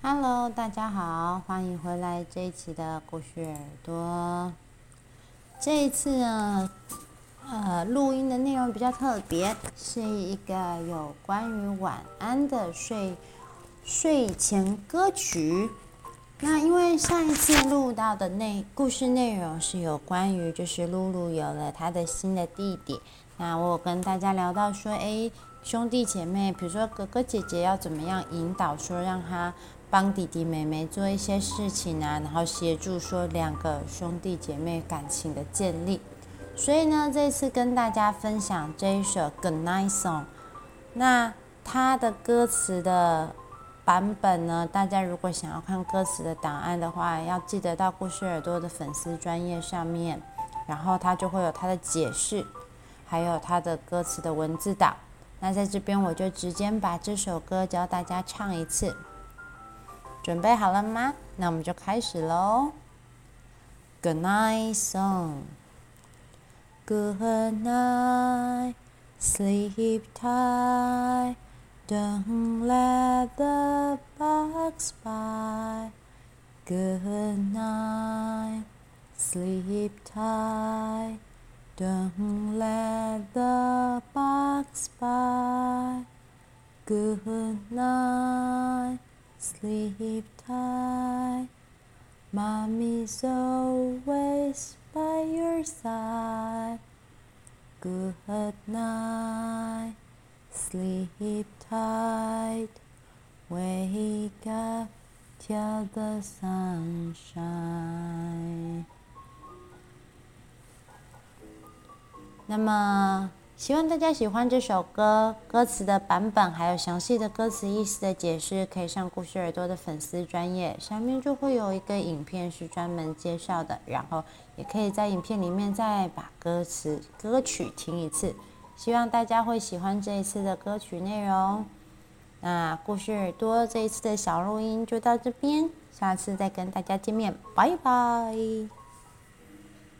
Hello，大家好，欢迎回来这一期的故事耳朵。这一次呢，呃，录音的内容比较特别，是一个有关于晚安的睡睡前歌曲。那因为上一次录到的内故事内容是有关于，就是露露有了她的新的弟弟。那我有跟大家聊到说，诶，兄弟姐妹，比如说哥哥姐姐要怎么样引导，说让他帮弟弟妹妹做一些事情啊，然后协助说两个兄弟姐妹感情的建立。所以呢，这次跟大家分享这一首《Good Night Song》。那它的歌词的。版本呢？大家如果想要看歌词的档案的话，要记得到故事耳朵的粉丝专页上面，然后它就会有它的解释，还有它的歌词的文字档。那在这边我就直接把这首歌教大家唱一次，准备好了吗？那我们就开始喽。Good night song. Good night, sleep tight. Don't let the bugs bite. Good night, sleep tight. Don't let the bugs bite. Good night, sleep tight. Mommy's always by your side. Good night. Sleep tight, wake up till the sun shine。那么，希望大家喜欢这首歌，歌词的版本还有详细的歌词意思的解释，可以上故事耳朵的粉丝专页，上面就会有一个影片是专门介绍的，然后也可以在影片里面再把歌词歌曲听一次。希望大家会喜欢这一次的歌曲内容。那故事耳朵这一次的小录音就到这边，下次再跟大家见面，拜拜。